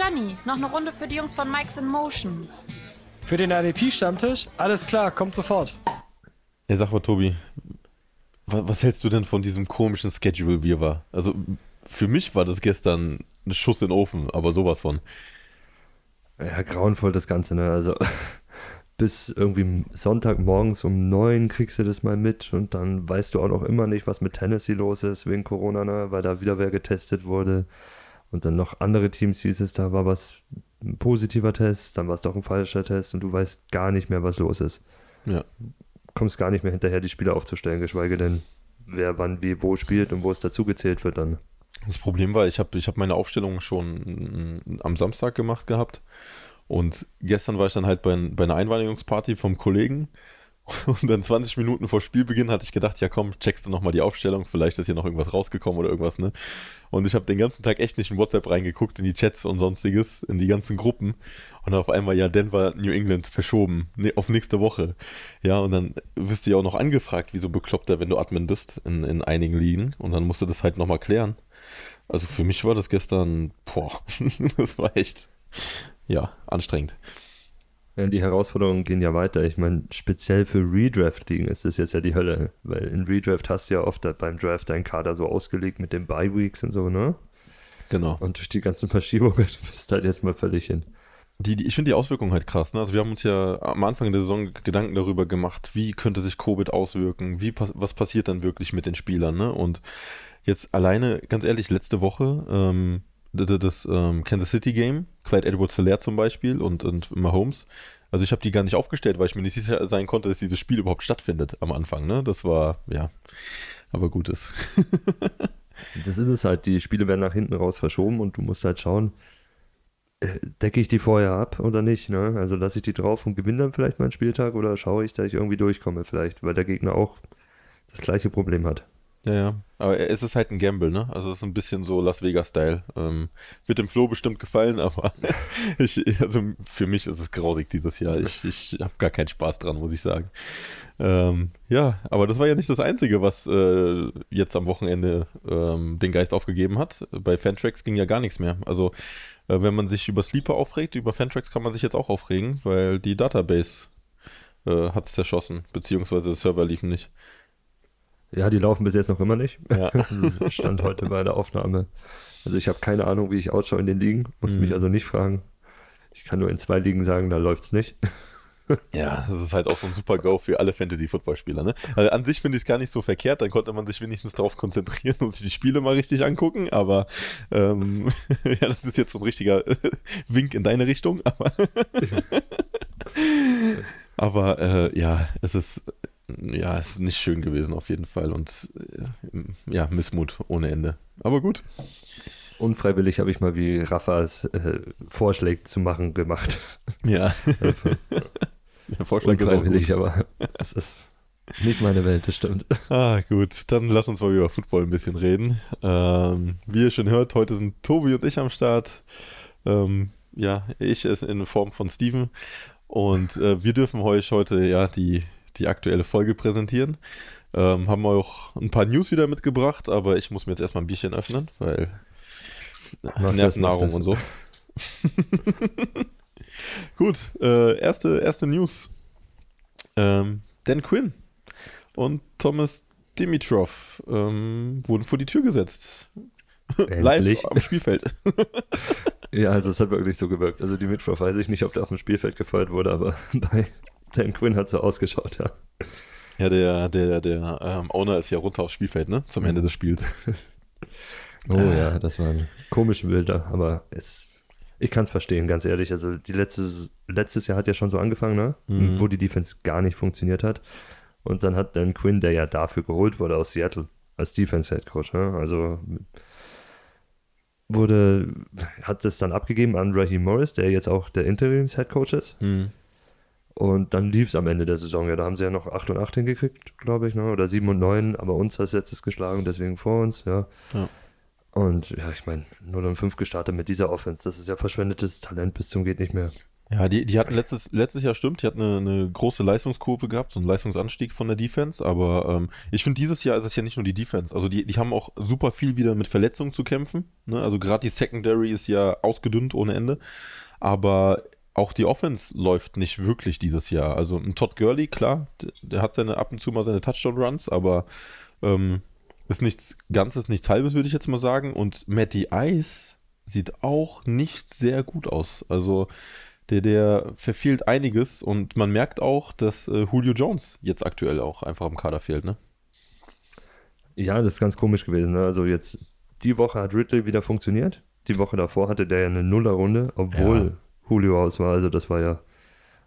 Gianni, noch eine Runde für die Jungs von Mike's in Motion. Für den RDP-Stammtisch? Alles klar, kommt sofort. Ja, sag mal, Tobi, was, was hältst du denn von diesem komischen Schedule, wie er war? Also, für mich war das gestern ein Schuss in den Ofen, aber sowas von. Ja, grauenvoll das Ganze, ne? Also, bis irgendwie Sonntagmorgens um neun kriegst du das mal mit und dann weißt du auch noch immer nicht, was mit Tennessee los ist wegen Corona, ne? Weil da wieder wer getestet wurde. Und dann noch andere Teams hieß es, da war was ein positiver Test, dann war es doch ein falscher Test und du weißt gar nicht mehr, was los ist. Ja. Kommst gar nicht mehr hinterher, die Spieler aufzustellen, geschweige denn, wer wann wie wo spielt und wo es dazugezählt wird dann. Das Problem war, ich habe ich hab meine Aufstellung schon am Samstag gemacht gehabt und gestern war ich dann halt bei, bei einer Einweiligungsparty vom Kollegen und dann 20 Minuten vor Spielbeginn hatte ich gedacht, ja komm, checkst du nochmal die Aufstellung, vielleicht ist hier noch irgendwas rausgekommen oder irgendwas, ne? Und ich habe den ganzen Tag echt nicht in WhatsApp reingeguckt, in die Chats und sonstiges, in die ganzen Gruppen. Und auf einmal, ja, Denver, New England verschoben, ne, auf nächste Woche. Ja, und dann wirst du ja auch noch angefragt, wieso bekloppter, wenn du Admin bist in, in einigen Ligen. Und dann musst du das halt nochmal klären. Also für mich war das gestern, boah, das war echt, ja, anstrengend. Ja, die Herausforderungen gehen ja weiter. Ich meine, speziell für Redraft-Ligen ist das jetzt ja die Hölle, weil in Redraft hast du ja oft beim Draft deinen Kader so ausgelegt mit den Bye-Weeks und so, ne? Genau. Und durch die ganzen Verschiebungen bist du halt jetzt mal völlig hin. Die, die, ich finde die Auswirkungen halt krass. Ne? Also wir haben uns ja am Anfang der Saison Gedanken darüber gemacht, wie könnte sich Covid auswirken, wie was passiert dann wirklich mit den Spielern. Ne? Und jetzt alleine, ganz ehrlich, letzte Woche ähm, das, das ähm, Kansas City Game, Clyde Edwards Hilaire zum Beispiel und, und Mahomes. Also ich habe die gar nicht aufgestellt, weil ich mir nicht sicher sein konnte, dass dieses Spiel überhaupt stattfindet am Anfang. Ne? Das war, ja, aber gut ist. das ist es halt, die Spiele werden nach hinten raus verschoben und du musst halt schauen, äh, decke ich die vorher ab oder nicht. Ne? Also lasse ich die drauf und gewinne dann vielleicht meinen Spieltag oder schaue ich, dass ich irgendwie durchkomme vielleicht, weil der Gegner auch das gleiche Problem hat. Ja, ja. Aber es ist halt ein Gamble, ne? Also es ist ein bisschen so Las Vegas-Style. Ähm, wird dem Flo bestimmt gefallen, aber ich, also für mich ist es grausig dieses Jahr. Ich, ich habe gar keinen Spaß dran, muss ich sagen. Ähm, ja, aber das war ja nicht das Einzige, was äh, jetzt am Wochenende ähm, den Geist aufgegeben hat. Bei Fantrax ging ja gar nichts mehr. Also äh, wenn man sich über Sleeper aufregt, über Fantrax kann man sich jetzt auch aufregen, weil die Database äh, hat es zerschossen, beziehungsweise der Server lief nicht. Ja, die laufen bis jetzt noch immer nicht. Ja. Stand heute bei der Aufnahme. Also ich habe keine Ahnung, wie ich ausschaue in den Ligen. Muss mhm. mich also nicht fragen. Ich kann nur in zwei Ligen sagen, da läuft es nicht. Ja, das ist halt auch so ein super Go für alle Fantasy-Football-Spieler. Ne? Also an sich finde ich es gar nicht so verkehrt, dann konnte man sich wenigstens darauf konzentrieren und sich die Spiele mal richtig angucken, aber ähm, ja, das ist jetzt so ein richtiger Wink in deine Richtung. Aber, aber äh, ja, es ist ja, es ist nicht schön gewesen auf jeden Fall und äh, ja, Missmut ohne Ende. Aber gut. Unfreiwillig habe ich mal wie Raffas äh, Vorschläge zu machen gemacht. Ja. Der Vorschlag Unfreiwillig, ist auch gut. aber es ist nicht meine Welt, das stimmt. Ah, gut. Dann lass uns mal über Football ein bisschen reden. Ähm, wie ihr schon hört, heute sind Tobi und ich am Start. Ähm, ja, ich ist in Form von Steven. Und äh, wir dürfen euch heute ja die die aktuelle Folge präsentieren. Ähm, haben wir auch ein paar News wieder mitgebracht, aber ich muss mir jetzt erstmal ein Bierchen öffnen, weil Mach Nervennahrung und so. Gut, äh, erste, erste News. Ähm, Dan Quinn und Thomas Dimitrov ähm, wurden vor die Tür gesetzt. Live am Spielfeld. ja, also es hat wirklich so gewirkt. Also Dimitrov weiß ich nicht, ob der auf dem Spielfeld gefeuert wurde, aber bei Dan Quinn hat so ausgeschaut, ja. Ja, der, der, der ähm, Owner ist ja runter aufs Spielfeld, ne? Zum Ende des Spiels. oh äh. ja, das waren komische Bilder, aber es, ich kann es verstehen, ganz ehrlich. Also die letztes, letztes Jahr hat ja schon so angefangen, ne? Mhm. Wo die Defense gar nicht funktioniert hat. Und dann hat Dan Quinn, der ja dafür geholt wurde aus Seattle, als Defense Head Coach, ne? Also wurde, hat es dann abgegeben an Raheem Morris, der jetzt auch der Interims Head Coach ist. Mhm. Und dann lief es am Ende der Saison. Ja, da haben sie ja noch 8 und 8 hingekriegt, glaube ich, ne? oder 7 und 9, aber uns hat es letztes geschlagen, deswegen vor uns, ja. ja. Und ja, ich meine, 0 und 5 gestartet mit dieser Offense, das ist ja verschwendetes Talent bis zum geht nicht mehr. Ja, die, die hatten letztes, letztes Jahr stimmt, die hatten eine, eine große Leistungskurve gehabt, so einen Leistungsanstieg von der Defense, aber ähm, ich finde, dieses Jahr ist es ja nicht nur die Defense. Also die, die haben auch super viel wieder mit Verletzungen zu kämpfen. Ne? Also gerade die Secondary ist ja ausgedünnt ohne Ende. Aber auch die Offense läuft nicht wirklich dieses Jahr. Also ein Todd Gurley, klar, der, der hat seine ab und zu mal seine Touchdown-Runs, aber ähm, ist nichts Ganzes, nichts Halbes, würde ich jetzt mal sagen. Und Matty Ice sieht auch nicht sehr gut aus. Also der, der verfehlt einiges und man merkt auch, dass äh, Julio Jones jetzt aktuell auch einfach im Kader fehlt, ne? Ja, das ist ganz komisch gewesen. Ne? Also jetzt, die Woche hat Ridley wieder funktioniert. Die Woche davor hatte der ja eine Nullerrunde, obwohl ja. Julio aus war. Also das war ja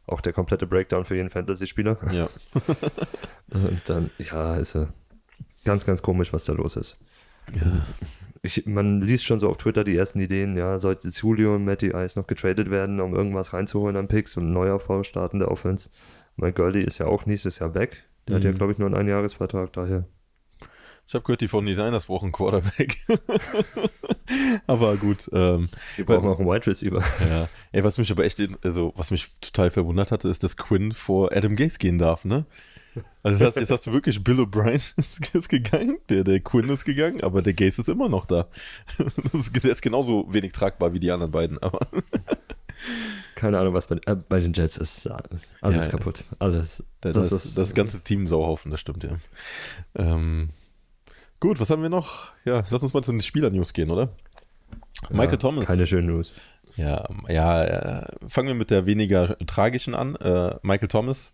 auch der komplette Breakdown für jeden Fantasy-Spieler. Ja. und dann, ja, ist ja ganz, ganz komisch, was da los ist. Ja. Ich, man liest schon so auf Twitter die ersten Ideen, ja, sollte Julio und Matty Ice noch getradet werden, um irgendwas reinzuholen an Picks und Neuaufbau starten der Offense. Mein Gurley ist ja auch nächstes Jahr weg. Der mhm. hat ja, mhm. glaube ich, nur einen Einjahresvertrag, daher. Ich habe gehört, die von den Niners brauchen Quarterback. aber gut. Ähm, die brauchen auch einen Wide Receiver. Ja. Ey, was mich aber echt, also was mich total verwundert hatte, ist, dass Quinn vor Adam Gaze gehen darf, ne? Also das heißt, jetzt hast du wirklich Bill O'Brien ist, gegangen, der, der Quinn ist gegangen, aber der Gaze ist immer noch da. Ist, der ist genauso wenig tragbar wie die anderen beiden, aber. Keine Ahnung, was bei, äh, bei den Jets ist. Alles ja, kaputt. Alles. Das, das, das, das ganze Team Sauhaufen, das stimmt, ja. Ähm, gut, was haben wir noch? Ja, lass uns mal zu den Spieler-News gehen, oder? Ja, Michael Thomas. Keine schönen News. Ja, ja, äh, fangen wir mit der weniger tragischen an. Äh, Michael Thomas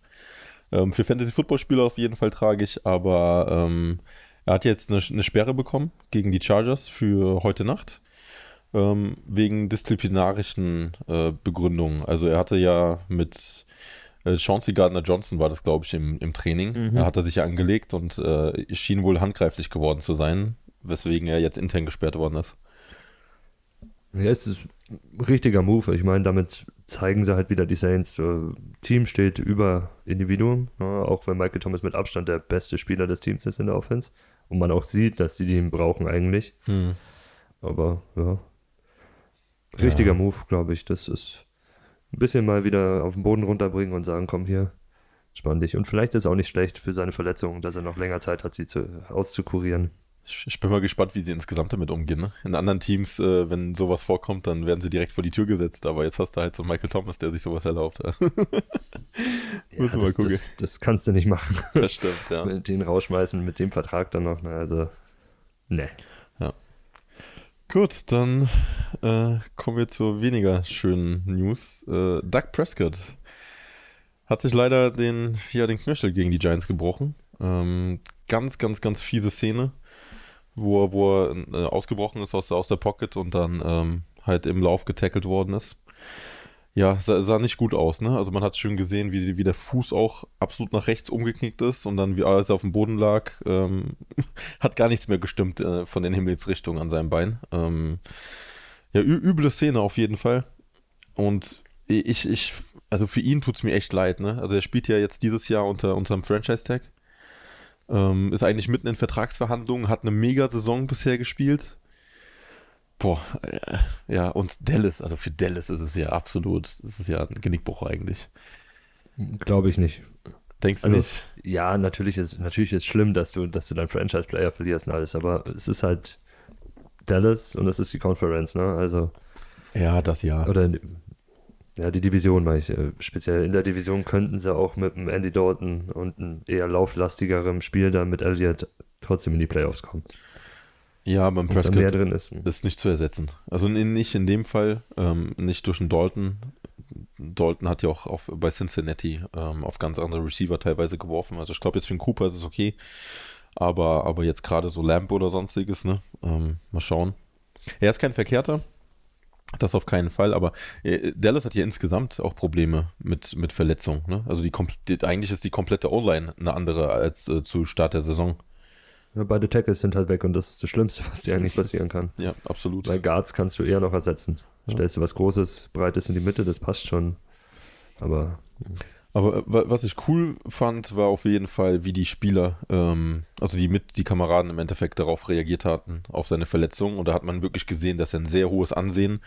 ähm, für Fantasy-Football-Spieler auf jeden Fall tragisch, aber ähm, er hat jetzt eine, eine, Sperre bekommen gegen die Chargers für heute Nacht. Ähm, wegen disziplinarischen äh, Begründungen. Also er hatte ja mit Chauncey Gardner Johnson war das, glaube ich, im, im Training. Mhm. Er hatte sich ja angelegt und äh, schien wohl handgreiflich geworden zu sein, weswegen er jetzt intern gesperrt worden ist. Ja, es ist ein richtiger Move. Ich meine, damit zeigen sie halt wieder die Saints. Äh, Team steht über Individuum, ne? auch wenn Michael Thomas mit Abstand der beste Spieler des Teams ist in der Offense. Und man auch sieht, dass die ihn brauchen eigentlich. Hm. Aber ja, richtiger ja. Move, glaube ich. Das ist ein bisschen mal wieder auf den Boden runterbringen und sagen, komm hier, spann dich. Und vielleicht ist es auch nicht schlecht für seine Verletzung, dass er noch länger Zeit hat, sie zu, auszukurieren. Ich bin mal gespannt, wie sie insgesamt damit umgehen. Ne? In anderen Teams, äh, wenn sowas vorkommt, dann werden sie direkt vor die Tür gesetzt. Aber jetzt hast du halt so Michael Thomas, der sich sowas erlaubt. ja, Muss mal gucken. Das, das, kannst du nicht machen. Das stimmt, ja. den rausschmeißen, mit dem Vertrag dann noch. Ne? Also, ne. Gut, dann äh, kommen wir zu weniger schönen News. Äh, Doug Prescott hat sich leider den, ja, den Knöchel gegen die Giants gebrochen. Ähm, ganz, ganz, ganz fiese Szene wo er, wo er äh, ausgebrochen ist aus, aus der Pocket und dann ähm, halt im Lauf getackelt worden ist. Ja, sah, sah, nicht gut aus, ne? Also man hat schön gesehen, wie, wie der Fuß auch absolut nach rechts umgeknickt ist und dann, wie als er auf dem Boden lag, ähm, hat gar nichts mehr gestimmt äh, von den Himmelsrichtungen an seinem Bein. Ähm, ja, üble Szene auf jeden Fall. Und ich, ich, also für ihn tut es mir echt leid, ne? Also er spielt ja jetzt dieses Jahr unter unserem Franchise-Tag. Ähm, ist eigentlich mitten in Vertragsverhandlungen, hat eine Mega-Saison bisher gespielt. Boah, äh, ja, und Dallas, also für Dallas ist es ja absolut, ist es ja ein Genickbruch eigentlich. Glaube ich nicht. Denkst du also, nicht? Ja, natürlich ist natürlich ist schlimm, dass du, dass du deinen Franchise-Player verlierst und alles, aber es ist halt Dallas und es ist die Conference, ne? Also. Ja, das ja. Oder ja, die Division meine ich. Äh, speziell in der Division könnten sie auch mit einem Andy Dalton und einem eher lauflastigerem Spiel dann mit Elliott trotzdem in die Playoffs kommen. Ja, beim Prescott ist. ist. nicht zu ersetzen. Also nicht in dem Fall, ähm, nicht durch einen Dalton. Dalton hat ja auch auf, bei Cincinnati ähm, auf ganz andere Receiver teilweise geworfen. Also ich glaube jetzt für den Cooper ist es okay. Aber, aber jetzt gerade so Lamp oder sonstiges, ne? Ähm, mal schauen. Er ist kein Verkehrter. Das auf keinen Fall, aber äh, Dallas hat ja insgesamt auch Probleme mit, mit Verletzungen. Ne? Also die, die, eigentlich ist die komplette O-Line eine andere als äh, zu Start der Saison. Ja, beide Tackles sind halt weg und das ist das Schlimmste, was dir eigentlich passieren kann. Ja, absolut. Bei Guards kannst du eher noch ersetzen. Ja. Stellst du was Großes, Breites in die Mitte, das passt schon. Aber aber äh, was ich cool fand, war auf jeden Fall, wie die Spieler, ähm, also die mit die Kameraden im Endeffekt darauf reagiert hatten, auf seine Verletzung. Und da hat man wirklich gesehen, dass er ein sehr hohes Ansehen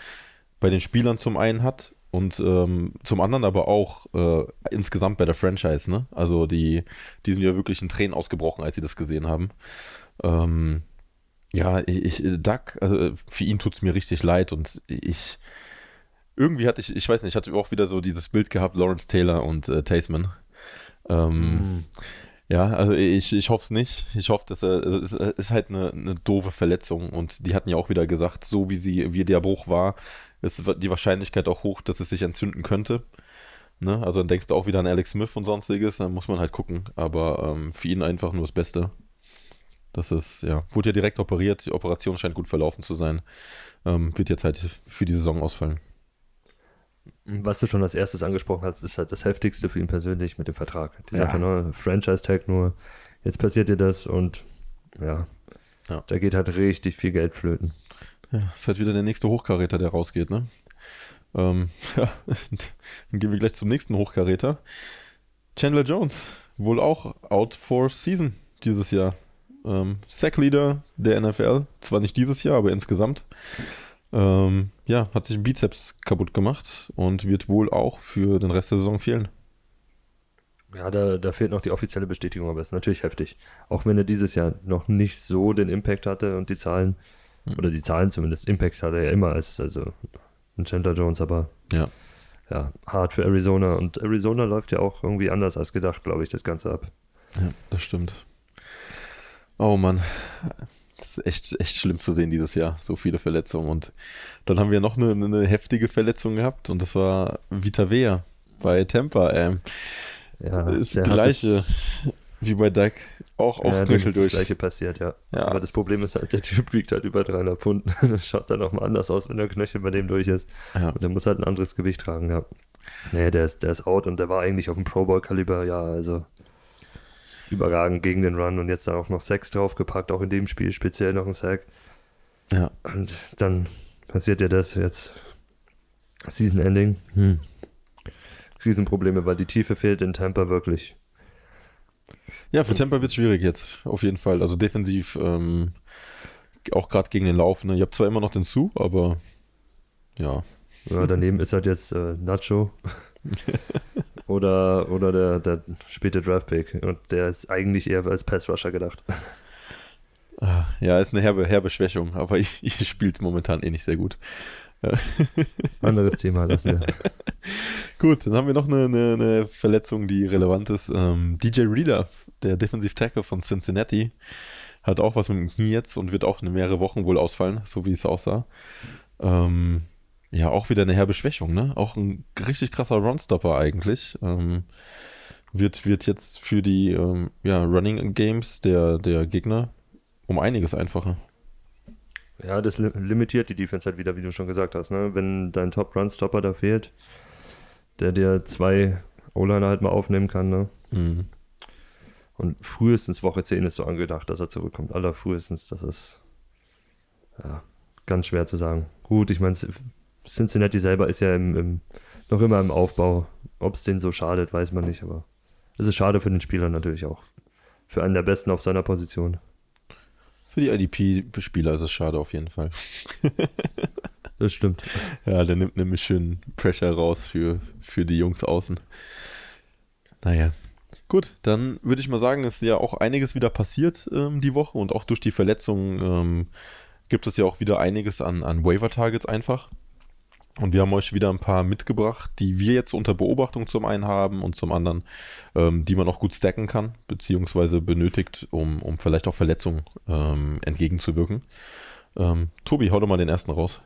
bei den Spielern zum einen hat, und ähm, zum anderen aber auch äh, insgesamt bei der Franchise, ne? Also die, die sind ja wirklich in Tränen ausgebrochen, als sie das gesehen haben. Ähm, ja, ich, ich Doug, also für ihn tut es mir richtig leid und ich irgendwie hatte ich, ich weiß nicht, ich hatte auch wieder so dieses Bild gehabt, Lawrence Taylor und äh, Taseman. Ähm, mm. Ja, also ich, ich hoffe es nicht. Ich hoffe, dass er, also es ist halt eine, eine doofe Verletzung und die hatten ja auch wieder gesagt, so wie sie, wie der Bruch war, ist die Wahrscheinlichkeit auch hoch, dass es sich entzünden könnte. Ne? Also dann denkst du auch wieder an Alex Smith und sonstiges, dann muss man halt gucken. Aber ähm, für ihn einfach nur das Beste. Das ist, ja, wurde ja direkt operiert, die Operation scheint gut verlaufen zu sein. Ähm, wird jetzt halt für die Saison ausfallen. Was du schon als erstes angesprochen hast, ist halt das Heftigste für ihn persönlich mit dem Vertrag. Die ja. Sache, ne? Franchise-Tag nur, jetzt passiert dir das und ja, ja, da geht halt richtig viel Geld flöten. Ja, ist halt wieder der nächste Hochkaräter, der rausgeht, ne? Ähm, ja, dann gehen wir gleich zum nächsten Hochkaräter. Chandler Jones, wohl auch out for season dieses Jahr. Ähm, Sackleader der NFL, zwar nicht dieses Jahr, aber insgesamt. Ähm, ja, hat sich Bizeps kaputt gemacht und wird wohl auch für den Rest der Saison fehlen. Ja, da, da fehlt noch die offizielle Bestätigung, aber es ist natürlich heftig. Auch wenn er dieses Jahr noch nicht so den Impact hatte und die Zahlen. Oder die Zahlen zumindest, Impact hatte er ja immer als also ein Chandler Jones, aber ja. ja, hart für Arizona. Und Arizona läuft ja auch irgendwie anders als gedacht, glaube ich, das Ganze ab. Ja, das stimmt. Oh Mann. Das ist echt, echt schlimm zu sehen dieses Jahr. So viele Verletzungen. Und dann haben wir noch eine, eine heftige Verletzung gehabt und das war Vita Vea bei Tampa. Ähm, ja, ist das gleiche wie bei Doug. Auch auf ja, Knöchel durch. Das gleiche passiert, ja. ja. Aber das Problem ist halt, der Typ wiegt halt über 300 Pfund. Das schaut dann auch mal anders aus, wenn der Knöchel bei dem durch ist. Ja. Und der muss halt ein anderes Gewicht tragen, ja. Nee, der ist, der ist out und der war eigentlich auf dem Pro Bowl Kaliber, ja, also überragend gegen den Run und jetzt dann auch noch Sex draufgepackt, auch in dem Spiel speziell noch ein Sack. Ja. Und dann passiert ja das jetzt. Season Ending. Hm. Riesenprobleme, weil die Tiefe fehlt in Tampa wirklich. Ja, für Tampa wird es schwierig jetzt, auf jeden Fall. Also defensiv, ähm, auch gerade gegen den Lauf. Ne? Ich habe zwar immer noch den Sue, aber ja. Ja, daneben ist halt jetzt äh, Nacho. oder, oder der, der späte Draftpick. Und der ist eigentlich eher als Pass-Rusher gedacht. Ah, ja, ist eine herbe, herbe Schwächung, aber ihr spielt momentan eh nicht sehr gut. Anderes Thema, lassen wir. Gut, dann haben wir noch eine, eine, eine Verletzung, die relevant ist. Ähm, DJ Reader, der Defensive Tackle von Cincinnati, hat auch was mit dem Knie jetzt und wird auch in mehrere Wochen wohl ausfallen, so wie es aussah. Ähm, ja, auch wieder eine herbe Schwächung, ne? Auch ein richtig krasser Runstopper eigentlich. Ähm, wird, wird jetzt für die ähm, ja, Running Games der, der Gegner um einiges einfacher. Ja, das limitiert die Defense halt wieder, wie du schon gesagt hast. Ne? Wenn dein Top-Run-Stopper da fehlt, der dir zwei O-Liner halt mal aufnehmen kann. Ne? Mhm. Und frühestens Woche 10 ist so angedacht, dass er zurückkommt. Allerfrühestens, das ist ja, ganz schwer zu sagen. Gut, ich meine, Cincinnati selber ist ja im, im, noch immer im Aufbau. Ob es denen so schadet, weiß man nicht, aber es ist schade für den Spieler natürlich auch. Für einen der Besten auf seiner Position. Für die IDP-Spieler ist es schade auf jeden Fall. das stimmt. Ja, der nimmt nämlich schön Pressure raus für, für die Jungs außen. Naja. Gut, dann würde ich mal sagen, ist ja auch einiges wieder passiert ähm, die Woche und auch durch die Verletzungen ähm, gibt es ja auch wieder einiges an, an Waiver-Targets einfach. Und wir haben euch wieder ein paar mitgebracht, die wir jetzt unter Beobachtung zum einen haben und zum anderen, ähm, die man auch gut stacken kann, beziehungsweise benötigt, um, um vielleicht auch Verletzungen ähm, entgegenzuwirken. Ähm, Tobi, hau doch mal den ersten raus.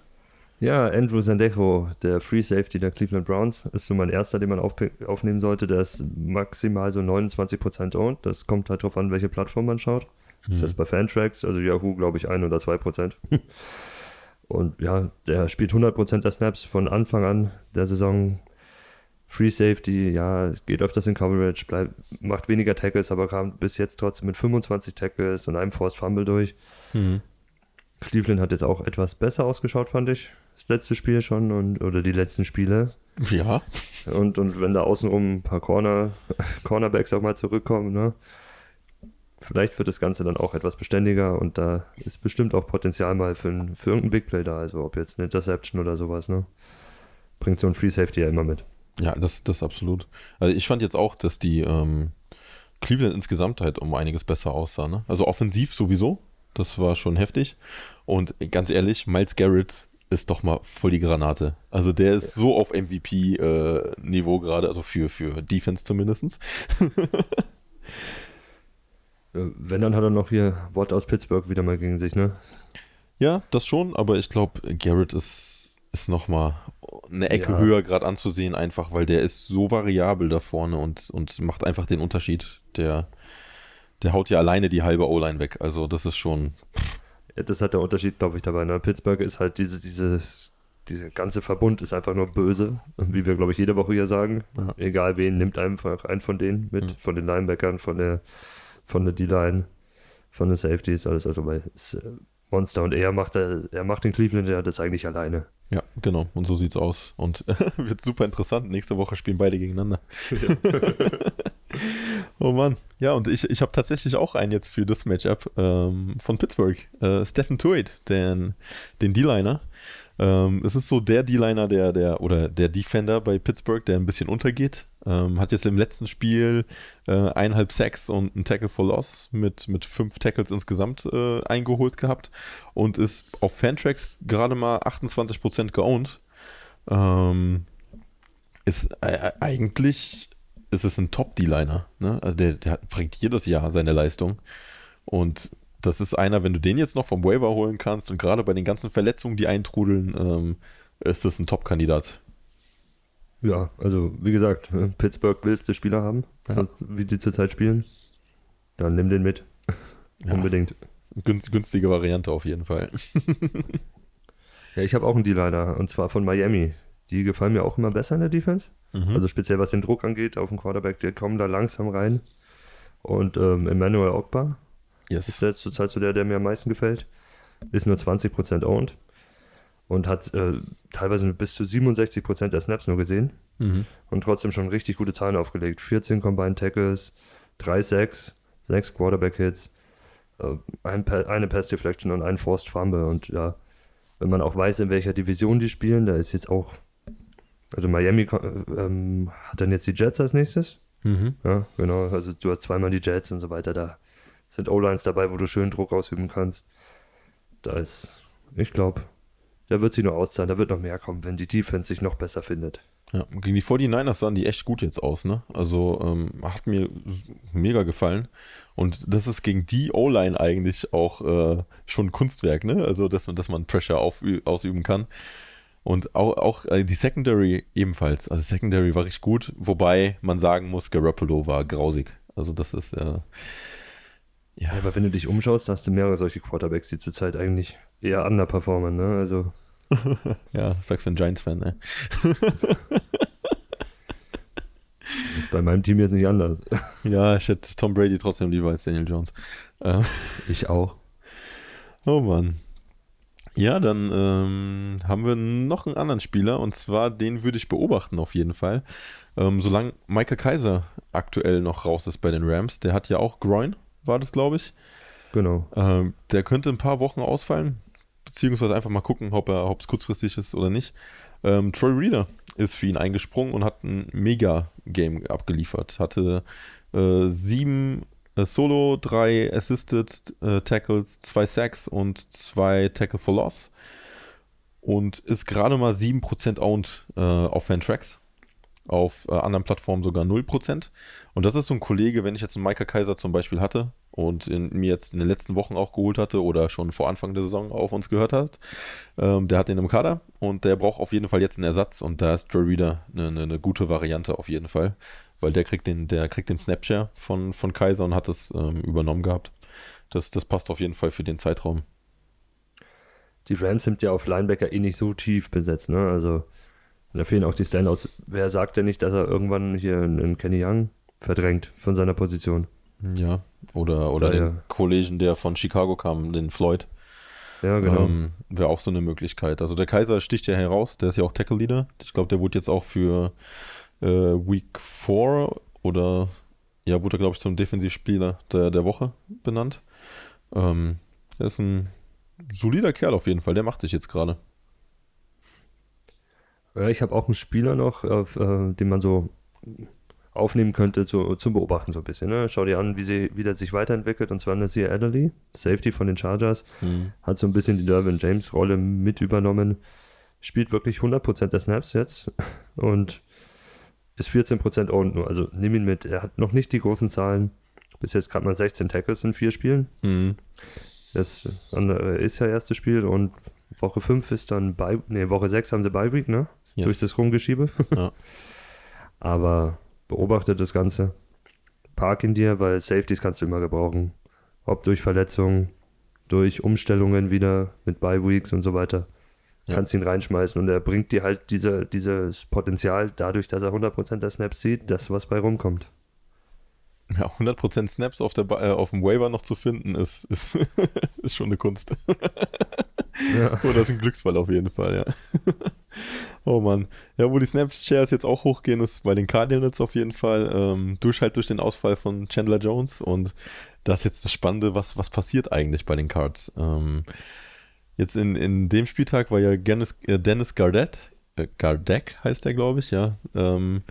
Ja, Andrew Sandejo, der Free Safety der Cleveland Browns, ist so mein erster, den man auf, aufnehmen sollte. Der ist maximal so 29% owned. Das kommt halt drauf an, welche Plattform man schaut. Mhm. Ist das bei Fantrax, also Yahoo, glaube ich, 1 oder 2%. Und ja, der spielt 100% der Snaps von Anfang an der Saison. Free Safety, ja, es geht öfters in Coverage, bleibt, macht weniger Tackles, aber kam bis jetzt trotzdem mit 25 Tackles und einem Forced Fumble durch. Mhm. Cleveland hat jetzt auch etwas besser ausgeschaut, fand ich. Das letzte Spiel schon und oder die letzten Spiele. Ja. Und, und wenn da außenrum ein paar Corner, Cornerbacks auch mal zurückkommen, ne? vielleicht wird das Ganze dann auch etwas beständiger und da ist bestimmt auch Potenzial mal für, für irgendein Big Play da, also ob jetzt eine Interception oder sowas, ne? bringt so ein Free Safety ja immer mit. Ja, das, das absolut. Also ich fand jetzt auch, dass die ähm, Cleveland insgesamt halt um einiges besser aussah. Ne? Also offensiv sowieso, das war schon heftig. Und ganz ehrlich, Miles Garrett ist doch mal voll die Granate. Also der ist so auf MVP-Niveau äh, gerade, also für, für Defense zumindest. Wenn, dann hat er noch hier Watt aus Pittsburgh wieder mal gegen sich, ne? Ja, das schon, aber ich glaube, Garrett ist, ist nochmal eine Ecke ja. höher gerade anzusehen, einfach weil der ist so variabel da vorne und, und macht einfach den Unterschied. Der, der haut ja alleine die halbe O-Line weg. Also das ist schon. Ja, das hat der Unterschied, glaube ich, dabei. Ne? Pittsburgh ist halt diese, dieses, dieser ganze Verbund ist einfach nur böse, wie wir, glaube ich, jede Woche hier sagen. Ja. Egal wen, nimmt einfach einen von denen mit, mhm. von den Linebackern, von der, von der D-Line, von den Safeties, alles. Also weil es, äh, Monster und er macht, er macht den Cleveland ja das eigentlich alleine. Ja, genau. Und so sieht's aus. Und wird super interessant. Nächste Woche spielen beide gegeneinander. Ja. oh Mann. Ja, und ich, ich habe tatsächlich auch einen jetzt für das Matchup ähm, von Pittsburgh. Äh, Stephen Tuitt, den, den D-Liner. Ähm, es ist so der D-Liner, der, der, oder der Defender bei Pittsburgh, der ein bisschen untergeht. Ähm, hat jetzt im letzten Spiel äh, eineinhalb Sacks und ein Tackle for Loss mit, mit fünf Tackles insgesamt äh, eingeholt gehabt und ist auf Fantracks gerade mal 28% geowned. Ähm, ist äh, eigentlich ist es ein Top-D-Liner. Ne? Also der, der bringt jedes Jahr seine Leistung. Und das ist einer, wenn du den jetzt noch vom Waiver holen kannst und gerade bei den ganzen Verletzungen, die eintrudeln, ähm, ist das ein Top-Kandidat. Ja, also wie gesagt, äh, Pittsburgh willst du Spieler haben, ja. wie die zurzeit spielen. Dann nimm den mit. Ja. Unbedingt. günstige Variante auf jeden Fall. ja, ich habe auch einen D-Liner und zwar von Miami. Die gefallen mir auch immer besser in der Defense. Mhm. Also speziell was den Druck angeht auf den Quarterback, die kommen da langsam rein. Und ähm, Emmanuel Ogba yes. ist der zurzeit so der, der mir am meisten gefällt. Ist nur 20% owned und hat äh, teilweise bis zu 67% der Snaps nur gesehen mhm. und trotzdem schon richtig gute Zahlen aufgelegt. 14 Combined Tackles, 3 Sacks, 6 Quarterback Hits, äh, ein pa eine Pass Deflection und ein Forced Fumble und ja, wenn man auch weiß, in welcher Division die spielen, da ist jetzt auch, also Miami äh, ähm, hat dann jetzt die Jets als nächstes. Mhm. Ja, genau, also du hast zweimal die Jets und so weiter, da sind O-Lines dabei, wo du schön Druck ausüben kannst. Da ist, ich glaube, da wird sie nur auszahlen, da wird noch mehr kommen, wenn die Defense sich noch besser findet. Ja, gegen die 49ers sahen die echt gut jetzt aus, ne? Also ähm, hat mir mega gefallen. Und das ist gegen die O-Line eigentlich auch äh, schon ein Kunstwerk, ne? Also, dass man, dass man Pressure auf, ausüben kann. Und auch, auch äh, die Secondary ebenfalls. Also Secondary war richtig gut, wobei man sagen muss, Garoppolo war grausig. Also das ist äh, ja. ja. Aber wenn du dich umschaust, hast du mehrere solche Quarterbacks, die zurzeit eigentlich eher underperformen, ne? Also. ja, sagst du ein Giants-Fan, ne? ist bei meinem Team jetzt nicht anders. ja, ich hätte Tom Brady trotzdem lieber als Daniel Jones. Ähm. Ich auch. Oh Mann. Ja, dann ähm, haben wir noch einen anderen Spieler und zwar den würde ich beobachten auf jeden Fall. Ähm, solange Michael Kaiser aktuell noch raus ist bei den Rams, der hat ja auch Groin, war das glaube ich. Genau. Ähm, der könnte ein paar Wochen ausfallen beziehungsweise einfach mal gucken, ob er, es kurzfristig ist oder nicht. Ähm, Troy Reader ist für ihn eingesprungen und hat ein Mega-Game abgeliefert. Hatte äh, sieben Solo, drei Assisted äh, Tackles, zwei Sacks und zwei Tackle for Loss. Und ist gerade mal 7% owned äh, auf Fantracks. Auf äh, anderen Plattformen sogar 0%. Und das ist so ein Kollege, wenn ich jetzt einen Micah Kaiser zum Beispiel hatte, und in, mir jetzt in den letzten Wochen auch geholt hatte oder schon vor Anfang der Saison auf uns gehört hat. Ähm, der hat den im Kader und der braucht auf jeden Fall jetzt einen Ersatz und da ist Joe Reader eine, eine, eine, gute Variante auf jeden Fall, weil der kriegt den, der kriegt den Snapshare von, von Kaiser und hat das ähm, übernommen gehabt. Das, das passt auf jeden Fall für den Zeitraum. Die Rams sind ja auf Linebacker eh nicht so tief besetzt, ne? Also da fehlen auch die Standouts. Wer sagt denn nicht, dass er irgendwann hier einen Kenny Young verdrängt von seiner Position? Ja, oder, oder ja, den ja. Kollegen, der von Chicago kam, den Floyd. Ja, genau. Ähm, Wäre auch so eine Möglichkeit. Also der Kaiser sticht ja heraus, der ist ja auch Tackle-Leader. Ich glaube, der wurde jetzt auch für äh, Week 4 oder ja, wurde er, glaube ich, zum Defensivspieler der, der Woche benannt. Ähm, der ist ein solider Kerl auf jeden Fall, der macht sich jetzt gerade. Ja, ich habe auch einen Spieler noch, auf, äh, den man so aufnehmen könnte zu, zum Beobachten so ein bisschen. Ne? Schau dir an, wie, sie, wie der sich weiterentwickelt. Und zwar Nasir Adderley, Safety von den Chargers, Mhm. hat so ein bisschen die Derwin James Rolle mit übernommen. Spielt wirklich 100% der Snaps jetzt und ist 14% owned nur. Also nimm ihn mit. Er hat noch nicht die großen Zahlen. Bis jetzt gerade mal 16 Tackles in vier Spielen. Mhm. Das andere ist ja erstes Spiel und Woche 5 ist dann bei, nee, Woche 6 haben sie Bye Week, ne? Yes. Durch das Rumgeschiebe. Ja. Aber beobachtet das Ganze. Park in dir, weil Safeties kannst du immer gebrauchen. Ob durch Verletzungen, durch Umstellungen wieder mit Bye Weeks und so weiter. Ja. Kannst ihn reinschmeißen und er bringt dir halt diese, dieses Potenzial dadurch, dass er 100% der Snaps sieht, das was bei rumkommt. Ja, 100% Snaps auf, der äh, auf dem Waiver noch zu finden, ist, ist, ist schon eine Kunst. Ja. Das ist ein Glücksfall auf jeden Fall, ja. oh Mann. Ja, wo die Snap-Shares jetzt auch hochgehen, ist bei den Cardinals auf jeden Fall. Ähm, durch halt durch den Ausfall von Chandler Jones. Und das ist jetzt das Spannende, was, was passiert eigentlich bei den Cards. Ähm, jetzt in, in dem Spieltag war ja Dennis, äh, Dennis Gardeck, äh, Gardeck heißt der, glaube ich, ja. Ähm,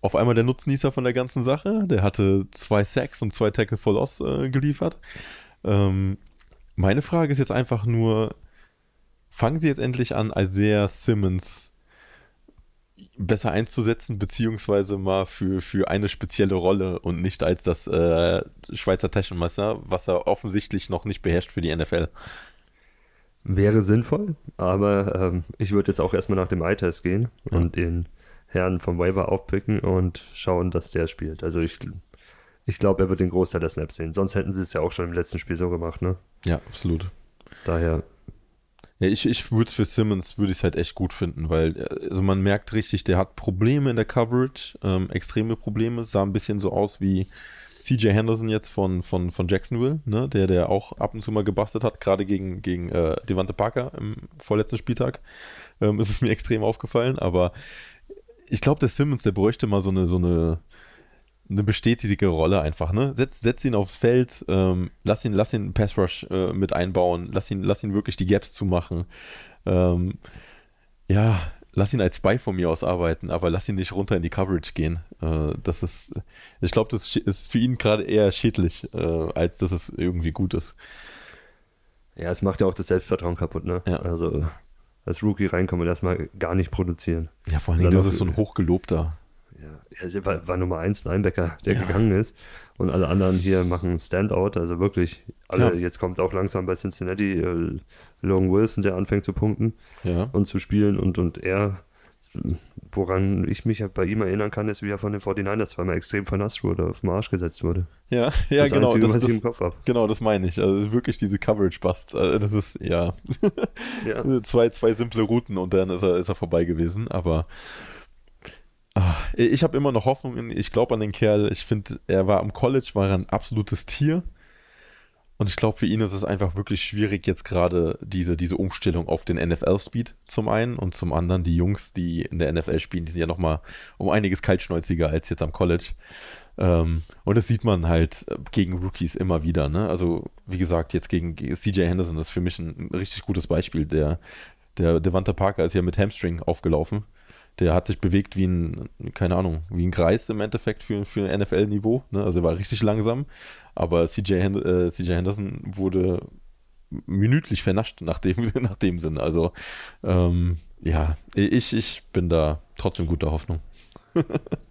auf einmal der Nutznießer von der ganzen Sache. Der hatte zwei Sacks und zwei Tackle for Loss äh, geliefert. Ähm, meine Frage ist jetzt einfach nur, fangen Sie jetzt endlich an, Isaiah Simmons besser einzusetzen, beziehungsweise mal für, für eine spezielle Rolle und nicht als das äh, Schweizer Taschenmesser, was er offensichtlich noch nicht beherrscht für die NFL. Wäre sinnvoll, aber ähm, ich würde jetzt auch erstmal nach dem Eye-Test gehen Ja. und den Herrn vom Waiver aufpicken und schauen, dass der spielt. Also ich, ich glaube, er wird den Großteil der Snaps sehen. Sonst hätten sie es ja auch schon im letzten Spiel so gemacht, ne? Ja, absolut. Daher, Ja, ich, ich würde es für Simmons, würde ich es halt echt gut finden, weil also man merkt richtig, der hat Probleme in der Coverage, ähm, extreme Probleme, sah ein bisschen so aus wie CJ Henderson jetzt von, von, von Jacksonville, ne? der, der auch ab und zu mal gebastelt hat, gerade gegen, gegen äh, Devante Parker im vorletzten Spieltag, ähm, ist es mir extrem aufgefallen, aber ich glaube, der Simmons, der bräuchte mal so eine, so eine, eine bestätigte Rolle einfach, ne? Setz, setz ihn aufs Feld, ähm, lass ihn, lass ihn einen Pass Rush äh, mit einbauen, lass ihn, lass ihn wirklich die Gaps zumachen. Ähm, ja, lass ihn als Spy von mir aus arbeiten, aber lass ihn nicht runter in die Coverage gehen. Äh, das ist, ich glaube, das ist für ihn gerade eher schädlich, äh, als dass es irgendwie gut ist. ja, es macht ja auch das Selbstvertrauen kaputt, ne? Ja. Also als Rookie reinkommen und erstmal gar nicht produzieren. Ja, vor allen Dingen, das ist so ein hochgelobter. Ja, war, war Nummer 1 Linebacker, der Ja. gegangen ist. Und alle anderen hier machen Standout, also wirklich alle. Ja. Jetzt kommt auch langsam bei Cincinnati äh, Logan Wilson, der anfängt zu punkten. Ja. und zu spielen und, und er, woran ich mich bei ihm erinnern kann, ist, wie er von den 49ers zweimal extrem vernasst wurde, auf den Arsch gesetzt wurde. Ja, Das ja, das genau. Einzige, das, was ich im das, Kopf habe. genau, das meine ich. Also wirklich diese Coverage-Busts. Also das ist, ja. Ja. zwei, zwei simple Routen und dann ist er, ist er vorbei gewesen. Aber ah, ich habe immer noch Hoffnung. In, ich glaube an den Kerl. Ich finde, er war am College, war er ein absolutes Tier. Und ich glaube, für ihn ist es einfach wirklich schwierig, jetzt gerade diese, diese Umstellung auf den NFL-Speed zum einen und zum anderen die Jungs, die in der NFL spielen, die sind ja nochmal um einiges kaltschnäuziger als jetzt am College. Ähm, und das sieht man halt äh, gegen Rookies immer wieder. Ne? Also, wie gesagt, jetzt gegen CJ Henderson ist für mich ein richtig gutes Beispiel. Der, der Parker ist ja mit Hamstring aufgelaufen. Der hat sich bewegt wie ein, keine Ahnung, wie ein Kreis im Endeffekt für, für NFL-Niveau. Ne? Also er war richtig langsam. Aber CJ, äh, CJ Henderson wurde minütlich vernascht nach dem, nach dem Sinn. Also ähm, ja, ich, ich bin da trotzdem guter Hoffnung.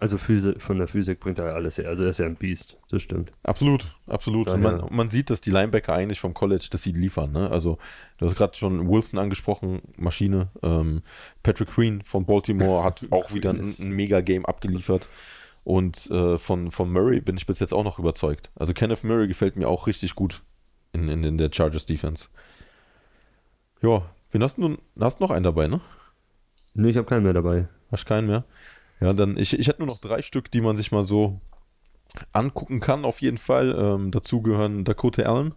Also Physi von der Physik bringt er ja alles her. Also er ist ja ein Biest, das stimmt. Absolut, absolut. Und Daher- man, man sieht, dass die Linebacker eigentlich vom College, dass sie liefern. Ne? Also, du hast gerade schon Wilson angesprochen, Maschine. Ähm, Patrick Queen von Baltimore hat auch wieder ein, ein Mega-Game abgeliefert. Und äh, von, von Murray bin ich bis jetzt auch noch überzeugt. Also, Kenneth Murray gefällt mir auch richtig gut in, in, in der Chargers Defense. Ja, wen hast du? Hast noch einen dabei, ne? Nee, ich habe keinen mehr dabei. Hast keinen mehr? Ja, dann, ich, ich hätte nur noch drei Stück, die man sich mal so angucken kann, auf jeden Fall. Ähm, dazu gehören Dakota Allen.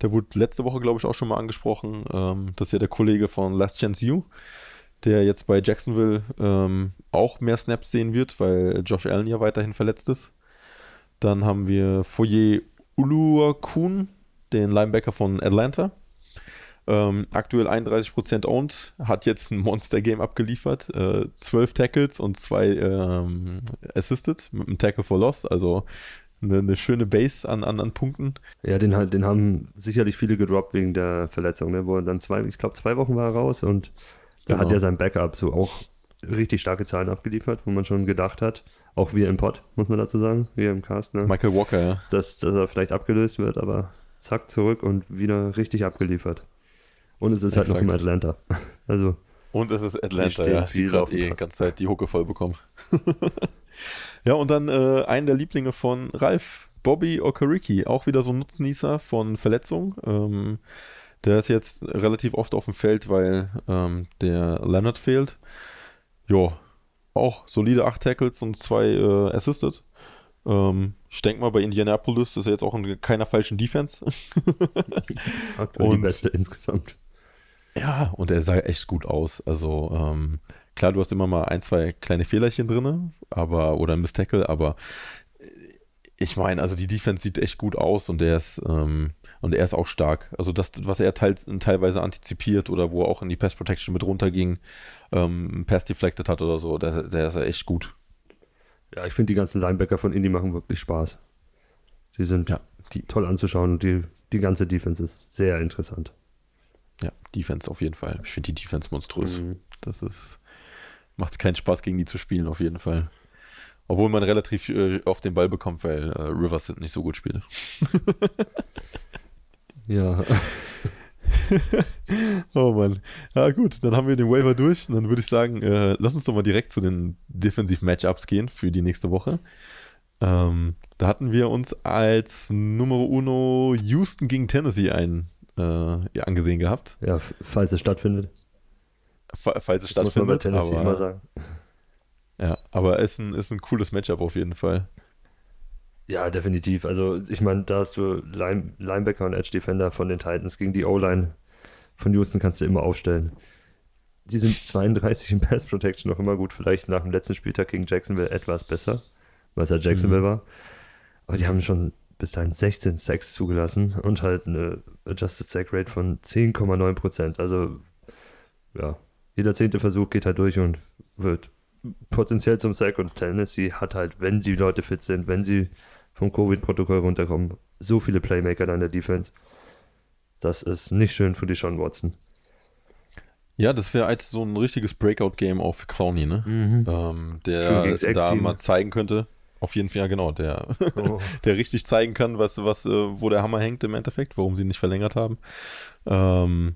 Der wurde letzte Woche, glaube ich, auch schon mal angesprochen. Ähm, das ist ja der Kollege von Last Chance U, der jetzt bei Jacksonville ähm, auch mehr Snaps sehen wird, weil Josh Allen ja weiterhin verletzt ist. Dann haben wir Foye Uluakun, den Linebacker von Atlanta. Ähm, aktuell 31% owned, hat jetzt ein Monster-Game abgeliefert. Äh, 12 Tackles und 2 ähm, Assisted mit einem Tackle for Loss. Also eine, eine schöne Base an anderen Punkten. Ja, den, halt, den haben sicherlich viele gedroppt wegen der Verletzung. Ne? Wo dann zwei, ich glaube, zwei Wochen war er raus und da Genau. hat ja sein Backup so auch richtig starke Zahlen abgeliefert, wo man schon gedacht hat, auch wir im Pod, muss man dazu sagen, wir im Cast, ne? Michael Walker, ja. dass, dass er vielleicht abgelöst wird, aber zack, zurück und wieder richtig abgeliefert. Und es ist halt noch Exakt. im Atlanta. Also, Und es ist Atlanta, ja, die gerade eh die ganze Zeit die Hucke voll bekommen. ja, und dann äh, einen der Lieblinge von Ralf, Bobby Okereke, auch wieder so ein Nutznießer von Verletzungen. Ähm, der ist jetzt relativ oft auf dem Feld, weil ähm, der Leonard fehlt. Ja, auch solide 8 Tackles und 2 äh, Assisted. Ähm, ich denke mal, bei Indianapolis ist er jetzt auch in keiner falschen Defense. aktuell die Und- beste insgesamt. Ja, und er sah echt gut aus. Also, ähm, klar, du hast immer mal ein, zwei kleine Fehlerchen drin, aber, oder ein Miss Tackle, aber äh, ich meine, also die Defense sieht echt gut aus und der ist, ähm, und er ist auch stark. Also das, was er teils, teilweise antizipiert oder wo er auch in die Pass Protection mit runterging, ähm, Pass deflected hat oder so, der, der ist echt gut. Ja, ich finde die ganzen Linebacker von Indy machen wirklich Spaß. Die sind Ja, die, toll anzuschauen und die, die ganze Defense ist sehr interessant. Ja, Defense auf jeden Fall. Ich finde die Defense monströs. Mhm. Das ist, macht keinen Spaß, gegen die zu spielen, auf jeden Fall. Obwohl man relativ äh, oft den Ball bekommt, weil äh, Rivers nicht so gut spielt. Ja, Oh Mann. Ja, gut, dann haben wir den Waiver durch. Und dann würde ich sagen, äh, lass uns doch mal direkt zu den Defensiv-Matchups gehen für die nächste Woche. Ähm, da hatten wir uns als Numero Uno Houston gegen Tennessee ein, äh, angesehen gehabt, ja, f- falls es stattfindet. fa- falls es Das muss man bei stattfindet. Tennessee immer Aber, sagen. ja, aber ist ein, ist ein cooles Matchup auf jeden Fall. Ja, definitiv. Also, ich meine, da hast du Line, Linebacker und Edge Defender von den Titans gegen die O-Line von Houston kannst du immer aufstellen. Sie sind 32 in Pass Protection noch immer gut. Vielleicht nach dem letzten Spieltag gegen Jacksonville etwas besser, weil es ja Jacksonville Mhm. war. Aber die haben schon bis dahin 16 Sacks zugelassen und halt eine Adjusted Sack Rate von 10,9 Prozent. Also, ja, jeder zehnte Versuch geht halt durch und wird potenziell zum Sack. Und Tennessee hat halt, wenn die Leute fit sind, wenn sie vom Covid-Protokoll runterkommen, so viele Playmaker in der Defense. Das ist nicht schön für die Sean Watson. Ja, das wäre halt so ein richtiges Breakout-Game auch für Clowny, ne? Ähm, Schön der da mal zeigen könnte. Auf jeden Fall, ja genau, der, Oh. der richtig zeigen kann, was, was, äh, wo der Hammer hängt im Endeffekt, warum sie nicht verlängert haben. Ähm,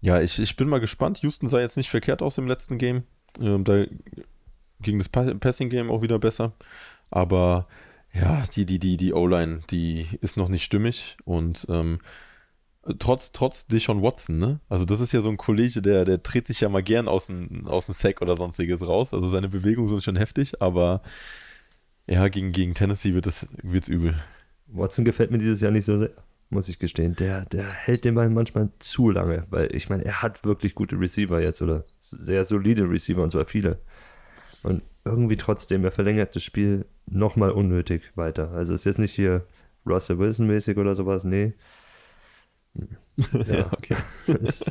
ja, ich, ich bin mal gespannt. Houston sah jetzt nicht verkehrt aus im letzten Game. Ähm, da ging das Pa- Passing-Game auch wieder besser. Aber ja, die, die, die, die O-Line, die ist noch nicht stimmig und ähm, trotz, trotz Deshaun Watson, ne? Also das ist ja so ein Kollege, der, der dreht sich ja mal gern aus dem, aus dem Sack oder sonstiges raus. Also seine Bewegungen sind schon heftig, aber ja, gegen, gegen Tennessee wird es wird's übel. Watson gefällt mir dieses Jahr nicht so sehr, muss ich gestehen. Der, der hält den Ball manchmal zu lange, weil ich meine, er hat wirklich gute Receiver jetzt oder sehr solide Receiver und zwar viele. Und irgendwie trotzdem, er verlängert das Spiel nochmal unnötig weiter. Also ist jetzt nicht hier Russell Wilson-mäßig oder sowas, nee. Ja, okay. ist,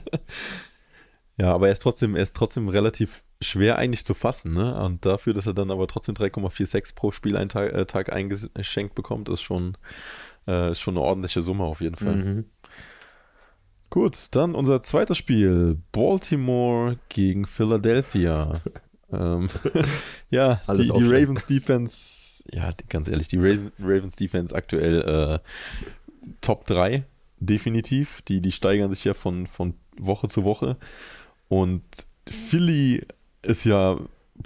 Ja, aber er ist trotzdem, er ist trotzdem relativ schwer eigentlich zu fassen, ne? Und dafür, dass er dann aber trotzdem 3,46 pro Spiel einen Tag, äh, Tag eingeschenkt bekommt, ist schon, äh, ist schon eine ordentliche Summe auf jeden Fall. mhm. Gut, dann unser zweites Spiel. Baltimore gegen Philadelphia. ähm, ja, die, die. Ravens Defense, ja, ganz ehrlich, die Ravens, Ravens Defense aktuell äh, Top 3, definitiv. Die, die steigern sich ja von, von Woche zu Woche. Und Philly ist ja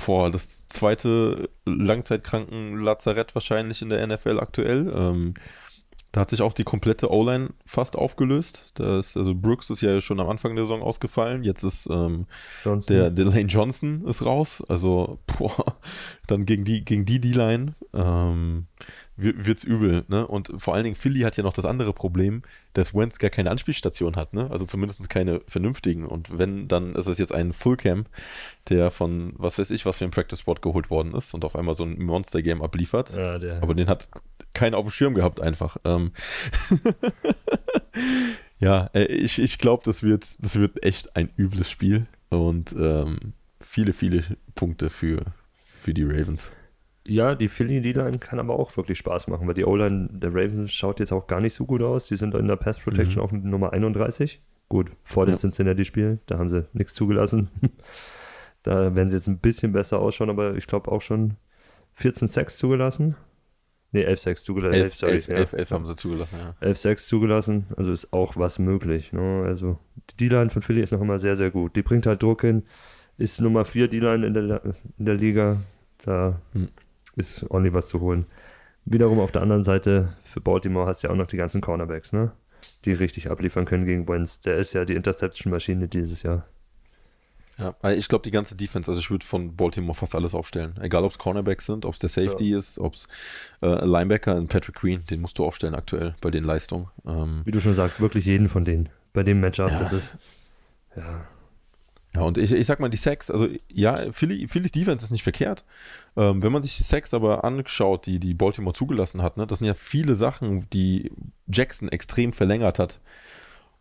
boah, das zweite Langzeitkranken-Lazarett wahrscheinlich in der NFL aktuell. Ähm, da hat sich auch die komplette O-Line fast aufgelöst. Das, also Brooks ist ja schon am Anfang der Saison ausgefallen. Jetzt ist ähm, der, der Lane Johnson ist raus. Also, boah, dann gegen die, gegen die D-Line ähm, wird's übel, ne? Und vor allen Dingen, Philly hat ja noch das andere Problem, dass Wentz gar keine Anspielstation hat, ne? Also zumindest keine vernünftigen. Und wenn, dann ist es jetzt ein Fullcamp, der von, was weiß ich, was für ein Practice Spot geholt worden ist und auf einmal so ein Monster-Game abliefert. ja, der, Aber den hat keiner auf dem Schirm gehabt, einfach. Ähm Ja, äh, ich, ich glaube, das wird, das wird echt ein übles Spiel und ähm, viele, viele Punkte für, für die Ravens. Ja, die Philly D-Line kann aber auch wirklich Spaß machen, weil die O-Line der Ravens schaut jetzt auch gar nicht so gut aus. Die sind in der Pass Protection Mhm. auch mit Nummer 31. Gut, vor dem Ja. Cincinnati-Spiel, da haben sie nichts zugelassen. da werden sie jetzt ein bisschen besser ausschauen, aber ich glaube auch schon 14 Sacks zugelassen. Ne, 11 Sacks zugelassen. 11, 11, sorry, 11, ja. 11, 11 haben sie zugelassen, ja. 11 Sacks zugelassen, also ist auch was möglich. Ne? Also die D-Line von Philly ist noch immer sehr, sehr gut. Die bringt halt Druck hin, ist Nummer 4 D-Line in der, in der Liga. Da Hm. Ist ordentlich was zu holen. Wiederum auf der anderen Seite für Baltimore hast du ja auch noch die ganzen Cornerbacks, ne? die richtig abliefern können gegen Wentz. Der ist ja die Interception-Maschine dieses Jahr. Ja, ich glaube, die ganze Defense, also ich würde von Baltimore fast alles aufstellen. Egal, ob es Cornerbacks sind, ob es der Safety ist, ob es äh, Linebacker, ein Patrick Queen, den musst du aufstellen aktuell bei den Leistungen. Ähm, Wie du schon sagst, wirklich jeden von denen. Bei dem Matchup, Ja. das ist. Ja, ja, und ich, ich sag mal, die Sacks, also ja, Philly, Philly's Defense ist nicht verkehrt. Ähm, wenn man sich die Sacks aber anschaut, die, die Baltimore zugelassen hat, ne, das sind ja viele Sachen, die Jackson extrem verlängert hat.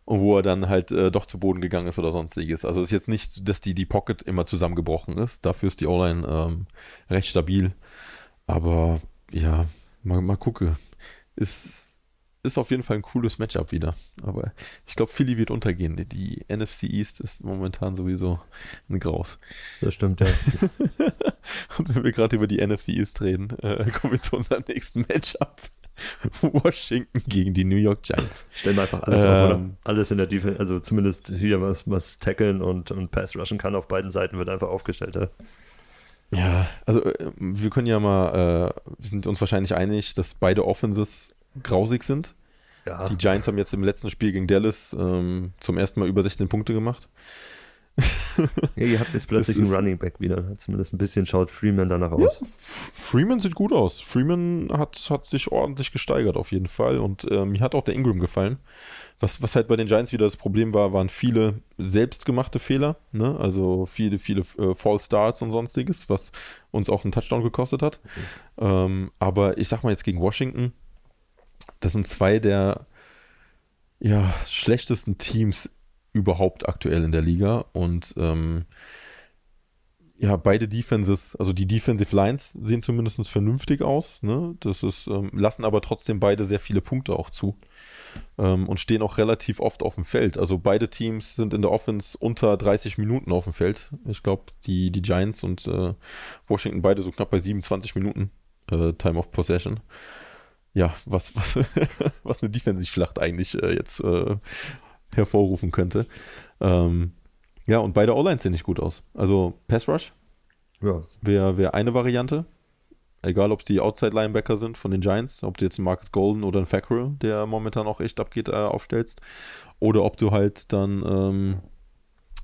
Und wo er dann halt äh, doch zu Boden gegangen ist oder sonstiges. Also ist jetzt nicht, dass die, die Pocket immer zusammengebrochen ist. Dafür ist die O-Line ähm, recht stabil. Aber ja, mal, mal gucke. Ist, ist auf jeden Fall ein cooles Matchup wieder. Aber ich glaube, Philly wird untergehen. Die, die NFC East ist momentan sowieso ein Graus. das stimmt, ja. Und wenn wir gerade über die NFC East reden, äh, kommen wir zu unserem nächsten Matchup. Washington gegen die New York Giants. Stellen wir einfach alles auf, oder? Ähm. Alles in der Defense, also zumindest hier was, was tackeln und, und Pass rushen kann auf beiden Seiten, wird einfach aufgestellt. Ja. Ja, also äh, wir können ja mal, äh, wir sind uns wahrscheinlich einig, dass beide Offenses grausig sind. Ja. Die Giants haben jetzt im letzten Spiel gegen Dallas ähm, zum ersten Mal über 16 Punkte gemacht. ja, ihr habt jetzt plötzlich einen Running Back wieder. Zumindest ein bisschen schaut Freeman danach aus. Freeman sieht gut aus. Freeman hat, hat sich ordentlich gesteigert auf jeden Fall und äh, mir hat auch der Ingram gefallen. Was, was halt bei den Giants wieder das Problem war, waren viele selbstgemachte Fehler, ne? also viele, viele äh, False Starts und sonstiges, was uns auch einen Touchdown gekostet hat. Ähm, aber ich sag mal jetzt gegen Washington, das sind zwei der ja, schlechtesten Teams überhaupt aktuell in der Liga und ähm, ja, beide Defenses, also die Defensive Lines sehen zumindest vernünftig aus, ne? Das ist, ähm, lassen aber trotzdem beide sehr viele Punkte auch zu. Ähm, und stehen auch relativ oft auf dem Feld. Also beide Teams sind in der Offense unter 30 Minuten auf dem Feld. Ich glaube, die, die Giants und äh, Washington beide so knapp bei 27 Minuten äh, Time of Possession. Ja, was, was, was eine Defensivschlacht eigentlich äh, jetzt äh, hervorrufen könnte. Ähm, ja, und beide O-Lines sehen nicht gut aus. Also Pass Rush Ja, wäre wär eine Variante. Egal, ob es die Outside-Linebacker sind von den Giants, ob du jetzt einen Marcus Golden oder einen Fackrell, der momentan auch echt abgeht, äh, aufstellst. Oder ob du halt dann, ähm,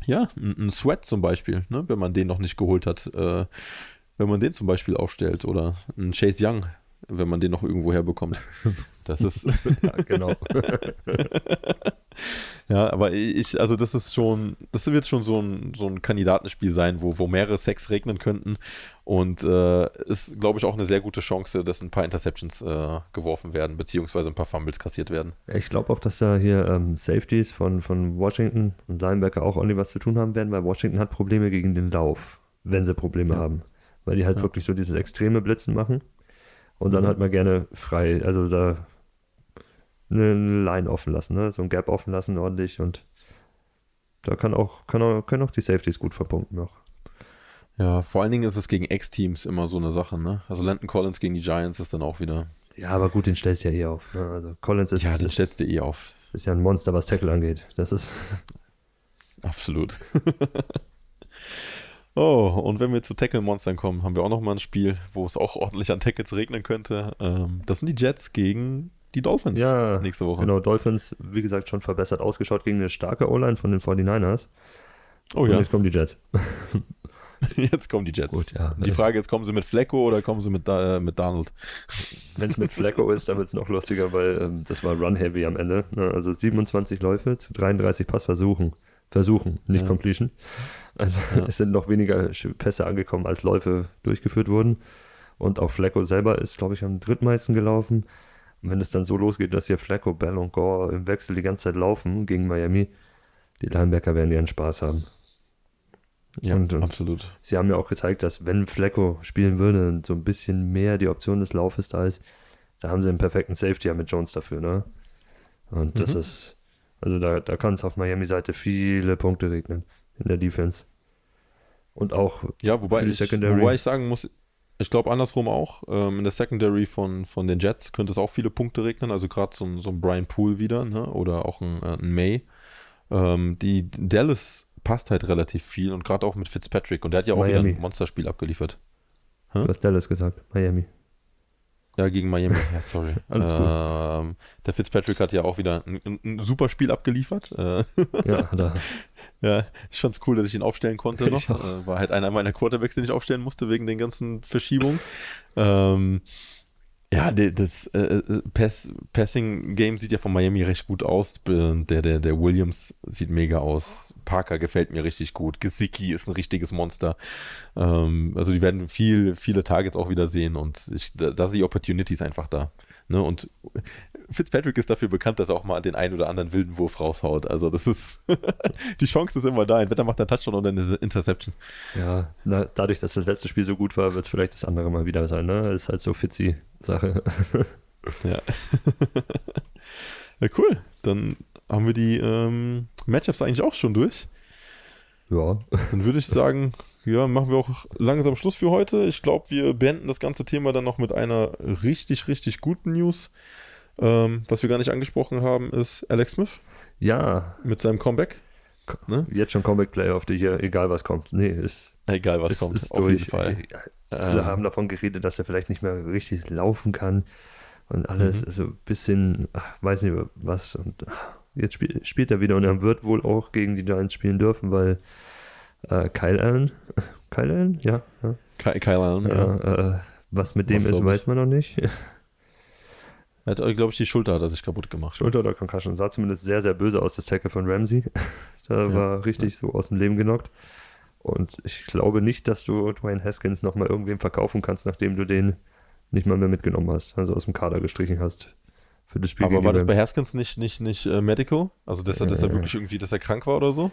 ja, einen Sweat zum Beispiel, ne, wenn man den noch nicht geholt hat, äh, wenn man den zum Beispiel aufstellt. Oder einen Chase Young, wenn man den noch irgendwo herbekommt. Das ist, ja genau. Ja, aber ich, also das ist schon, das wird schon so ein, so ein Kandidatenspiel sein, wo, wo mehrere Sex regnen könnten. Und äh, ist, glaube ich, auch eine sehr gute Chance, dass ein paar Interceptions äh, geworfen werden, beziehungsweise ein paar Fumbles kassiert werden. ich glaube auch, dass da hier ähm, Safeties von, von Washington und Linebacker auch ordentlich was zu tun haben werden, weil Washington hat Probleme gegen den Lauf, wenn sie Probleme Ja. haben. Weil die halt Ja. wirklich so dieses extreme Blitzen machen und dann Mhm. halt mal gerne frei, also da eine Line offen lassen, ne? so ein Gap offen lassen ordentlich und da kann auch, kann auch, können auch die Safeties gut verpunkten noch. Ja, vor allen Dingen ist es gegen Ex-Teams immer so eine Sache, ne? Also Landon Collins gegen die Giants ist dann auch wieder. Ja, aber gut, den stellst du ja eh auf. Ne? Also Collins ist, ja, den ist, stellst du eh auf. ist ja ein Monster, was Tackle angeht. Das ist Absolut. oh, und wenn wir zu Tackle-Monstern kommen, haben wir auch noch mal ein Spiel, wo es auch ordentlich an Tackles regnen könnte. Ähm, das sind die Jets gegen die Dolphins Ja, nächste Woche. Genau, Dolphins, wie gesagt, schon verbessert ausgeschaut gegen eine starke O-Line von den 49ers. Oh Und ja, jetzt kommen die Jets. jetzt kommen die Jets. Gut, ja. Die Frage ist, kommen sie mit Flecko oder kommen sie mit, äh, mit Donald? Wenn es mit Flacco ist, dann wird es noch lustiger, weil ähm, das war Run-Heavy am Ende. Ne? Also 27 Läufe zu 33 Passversuchen. Versuchen, nicht Ja. Completion. Also Ja. es sind noch weniger Pässe angekommen, als Läufe durchgeführt wurden. Und auch Flacco selber ist, glaube ich, am drittmeisten gelaufen. Und wenn es dann so losgeht, dass hier Flacco, Bell und Gore im Wechsel die ganze Zeit laufen gegen Miami, die Linebacker werden ihren Spaß haben. Ja, Und- und- absolut. Sie haben ja auch gezeigt, dass wenn Flacco spielen würde und so ein bisschen mehr die Option des Laufes da ist, da haben sie einen perfekten Safety ja mit Jones dafür, ne? Und das Mhm. ist, also da, da kann es auf Miami-Seite viele Punkte regnen in der Defense. Und auch Ja, wobei ich, Secondary. wobei ich sagen muss, ich glaube andersrum auch, ähm, in der Secondary von, von den Jets könnte es auch viele Punkte regnen, also gerade so, ein- so ein Brian Poole wieder, ne? oder auch ein, äh, ein May. Ähm, die Dallas passt halt relativ viel und gerade auch mit Fitzpatrick und der hat ja auch wieder Miami. ein Monsterspiel abgeliefert. du hast Dallas gesagt, Miami. Ja, gegen Miami, ja, sorry. Alles gut. ähm, der Fitzpatrick hat ja auch wieder ein, ein, super Spiel abgeliefert. Äh, Ja, da. Ja, ich fand's cool, dass ich ihn aufstellen konnte noch. Äh, war halt einer meiner Quarterbacks, den ich aufstellen musste, wegen den ganzen Verschiebungen. ähm, ja, das äh, äh, Pass, Passing-Game sieht ja von Miami recht gut aus. Der, der, der Williams sieht mega aus. Parker gefällt mir richtig gut. Gesicki ist ein richtiges Monster. Ähm, also die werden viel, viele Targets auch wieder sehen und ich, da, da sind die Opportunities einfach da. Ne? Und Fitzpatrick ist dafür bekannt, dass er auch mal den einen oder anderen wilden Wurf raushaut. Also das ist, die Chance ist immer da. Entweder macht er einen Touchdown oder eine Interception. Ja, na, dadurch, dass das letzte Spiel so gut war, wird es vielleicht das andere mal wieder sein, ne? Ist halt so Fitzi-Sache. Ja. ja, cool. Dann haben wir die ähm, Matchups eigentlich auch schon durch. Ja. Dann würde ich sagen, ja, machen wir auch langsam Schluss für heute. Ich glaube, wir beenden das ganze Thema dann noch mit einer richtig, richtig guten News. Ähm, was wir gar nicht angesprochen haben, ist Alex Smith Ja, mit seinem Comeback. Ne? jetzt schon Comeback Player of the Year, egal was kommt. Nee, ist, Egal, was ist, kommt, ist auf durch. jeden Fall. Alle Ähm, haben davon geredet, dass er vielleicht nicht mehr richtig laufen kann und alles, Mhm. also ein bisschen, ach, weiß nicht was. Und ach, jetzt spiel, spielt er wieder und er wird wohl auch gegen die Giants spielen dürfen, weil äh, Kyle Allen, Kyle Allen, ja, ja, Ky- Kyle Allen, ja. ja. Äh, was mit dem Was ist, weiß man noch nicht. Er hat, glaube ich, die Schulter hat er sich kaputt gemacht. Schulter oder Concussion. Sah zumindest sehr, sehr böse aus, das Tackle von Ramsey. da Ja, war richtig so aus dem Leben genockt. Und ich glaube nicht, dass du Dwayne Haskins nochmal irgendwem verkaufen kannst, nachdem du den nicht mal mehr mitgenommen hast, also aus dem Kader gestrichen hast. Für das Spiel Aber war das bei. Haskins nicht, nicht, nicht äh, medical? Also, dass er, dass er Äh. wirklich irgendwie, dass er krank war oder so?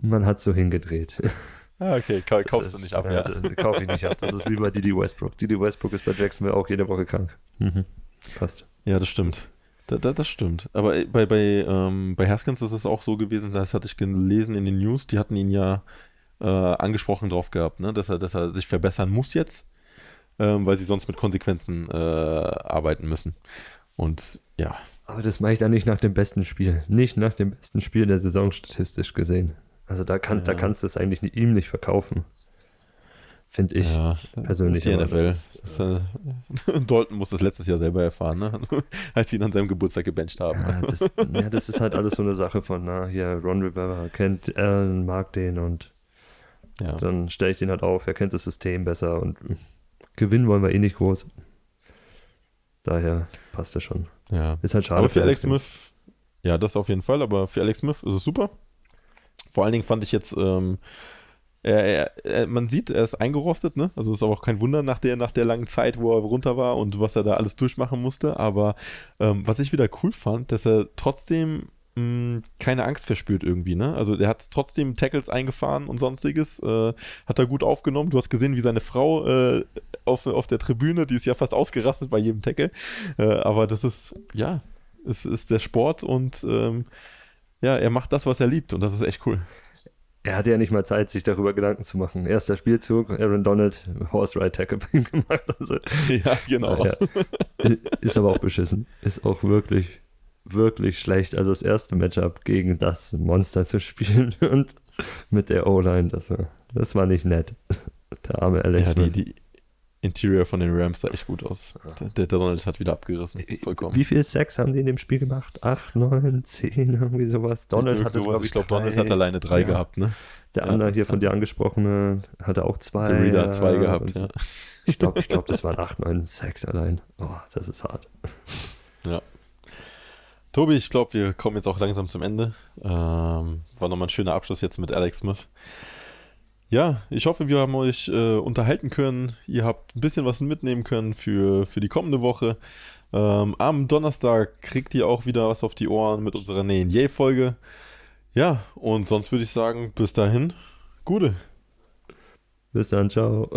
Man hat so hingedreht. Ah, okay, ka Das kaufst du ist- nicht ab, ja. ja. das Kaufe ich nicht ab. Das ist wie bei Didi Westbrook. Didi Westbrook ist bei Jacksonville auch jede Woche krank. Mhm. Passt. Ja, das stimmt. Da, da, das stimmt. Aber äh, bei, bei, ähm, bei Haskins ist es auch so gewesen, das hatte ich gelesen in den News, die hatten ihn ja äh, angesprochen drauf gehabt, ne? dass, er, dass er sich verbessern muss jetzt, ähm, weil sie sonst mit Konsequenzen äh, arbeiten müssen. Und ja, Aber das mache ich dann nicht nach dem besten Spiel. Nicht nach dem besten Spiel der Saison statistisch gesehen. Also da, kann, da Ja. kannst du es eigentlich nicht, ihm nicht verkaufen. Finde ich. ja persönlich, ist die aber NFL. das Das ist, äh, Dalton muss das letztes Jahr selber erfahren, ne? als sie ihn an seinem Geburtstag gebencht haben. Ja, das, ja, das ist halt alles so eine Sache von, na, hier, Ron Rivera kennt Allen, mag den und Ja. dann stelle ich den halt auf, er kennt das System besser und mm, gewinnen wollen wir eh nicht groß. Daher passt das schon. ja. Ist halt schade Aber für Alex Haskins. Smith, ja, das auf jeden Fall, aber für Alex Smith ist es super. Vor allen Dingen fand ich jetzt, ähm, er, er, er, man sieht, er ist eingerostet, ne? Also ist aber auch kein Wunder nach der, nach der langen Zeit, wo er runter war und was er da alles durchmachen musste. Aber ähm, was ich wieder cool fand, dass er trotzdem mh, keine Angst verspürt irgendwie, ne? Also der hat trotzdem Tackles eingefahren und sonstiges, äh, hat er gut aufgenommen. Du hast gesehen, wie seine Frau äh, auf, auf der Tribüne, die ist ja fast ausgerastet bei jedem Tackle. Äh, aber das ist, ja, es ist der Sport und ähm, ja, er macht das, was er liebt und das ist echt cool. Er hatte ja nicht mal Zeit, sich darüber Gedanken zu machen. Erster Spielzug, Aaron Donald, Horse Ride Tackle gemacht. Also, ja, genau. Ja. Ist aber auch beschissen. Ist auch wirklich, wirklich schlecht. Also das erste Matchup gegen das Monster zu spielen und mit der O-Line, das war, das war nicht nett. Der arme Alex Ja, die, die Interior von den Rams sah echt gut aus. Der, der Donald hat wieder abgerissen. Vollkommen. Wie viel Sex haben die in dem Spiel gemacht? Acht, neun, zehn, irgendwie sowas. Donald Irgend hatte, sowas. glaub ich glaube. Donald hat alleine drei Ja. gehabt, ne? Der Ja. andere hier von dir angesprochene hatte auch zwei. Der Reader hat zwei ja, gehabt, ja. Ich glaube, ich glaub, das waren acht, neun Sex allein. Oh, das ist hart. Tobi, ich glaube, wir kommen jetzt auch langsam zum Ende. Ähm, war nochmal ein schöner Abschluss jetzt mit Alex Smith. ja, ich hoffe, wir haben euch äh, unterhalten können. Ihr habt ein bisschen was mitnehmen können für, für die kommende Woche. Ähm, am Donnerstag kriegt ihr auch wieder was auf die Ohren mit unserer Nähen Yay-Folge. Ja, und sonst würde ich sagen, bis dahin, Gute. Bis dann, ciao.